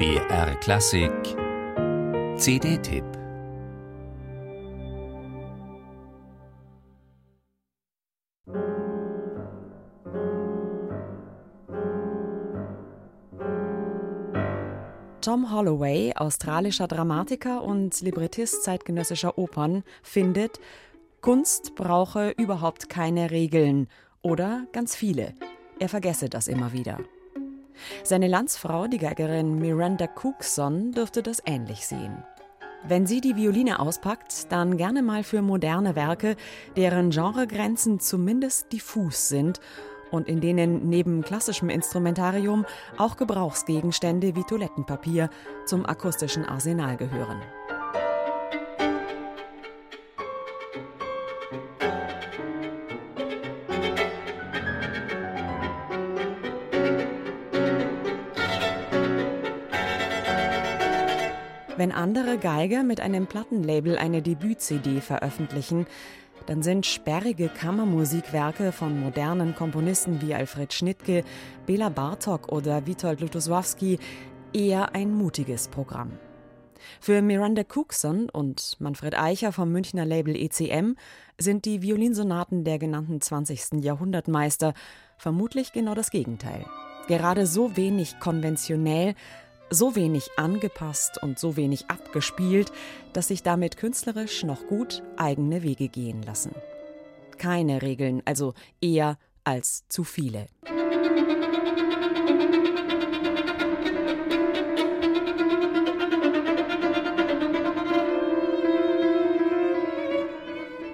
BR Klassik CD-Tipp Tom Holloway, australischer Dramatiker und Librettist zeitgenössischer Opern, findet, Kunst brauche überhaupt keine Regeln oder ganz viele. Er vergesse das immer wieder. Seine Landsfrau, die Geigerin Miranda Cookson, dürfte das ähnlich sehen. Wenn sie die Violine auspackt, dann gerne mal für moderne Werke, deren Genregrenzen zumindest diffus sind und in denen neben klassischem Instrumentarium auch Gebrauchsgegenstände wie Toilettenpapier zum akustischen Arsenal gehören. Wenn andere Geiger mit einem Plattenlabel eine Debüt-CD veröffentlichen, dann sind sperrige Kammermusikwerke von modernen Komponisten wie Alfred Schnittke, Bela Bartok oder Witold Lutosławski eher ein mutiges Programm. Für Miranda Cookson und Manfred Eicher vom Münchner Label ECM sind die Violinsonaten der genannten 20. Jahrhundertmeister vermutlich genau das Gegenteil. Gerade so wenig konventionell, so wenig angepasst und so wenig abgespielt, dass sich damit künstlerisch noch gut eigene Wege gehen lassen. Keine Regeln, also eher als zu viele.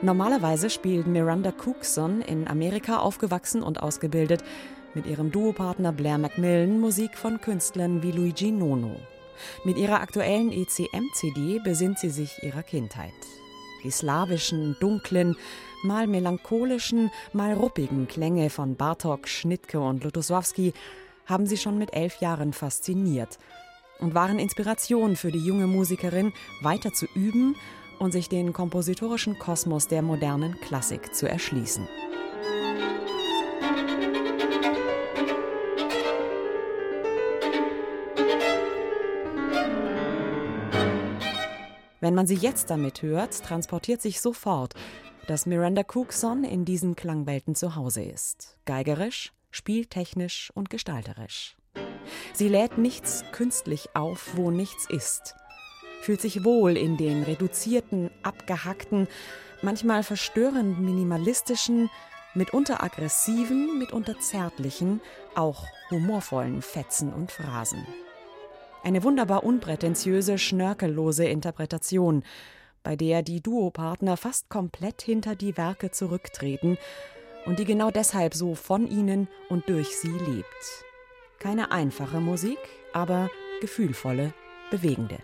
Normalerweise spielt Miranda Cookson in Amerika aufgewachsen und ausgebildet mit ihrem Duopartner Blair Macmillan Musik von Künstlern wie Luigi Nono. Mit ihrer aktuellen ECM-CD besinnt sie sich ihrer Kindheit. Die slawischen, dunklen, mal melancholischen, mal ruppigen Klänge von Bartok, Schnittke und Lutosławski haben sie schon mit elf Jahren fasziniert und waren Inspiration für die junge Musikerin, weiter zu üben und sich den kompositorischen Kosmos der modernen Klassik zu erschließen. Wenn man sie jetzt damit hört, transportiert sich sofort, dass Miranda Cookson in diesen Klangwelten zu Hause ist. Geigerisch, spieltechnisch und gestalterisch. Sie lädt nichts künstlich auf, wo nichts ist. Fühlt sich wohl in den reduzierten, abgehackten, manchmal verstörend minimalistischen, mitunter aggressiven, mitunter zärtlichen, auch humorvollen Fetzen und Phrasen. Eine wunderbar unprätentiöse, schnörkellose Interpretation, bei der die Duopartner fast komplett hinter die Werke zurücktreten und die genau deshalb so von ihnen und durch sie lebt. Keine einfache Musik, aber gefühlvolle, bewegende.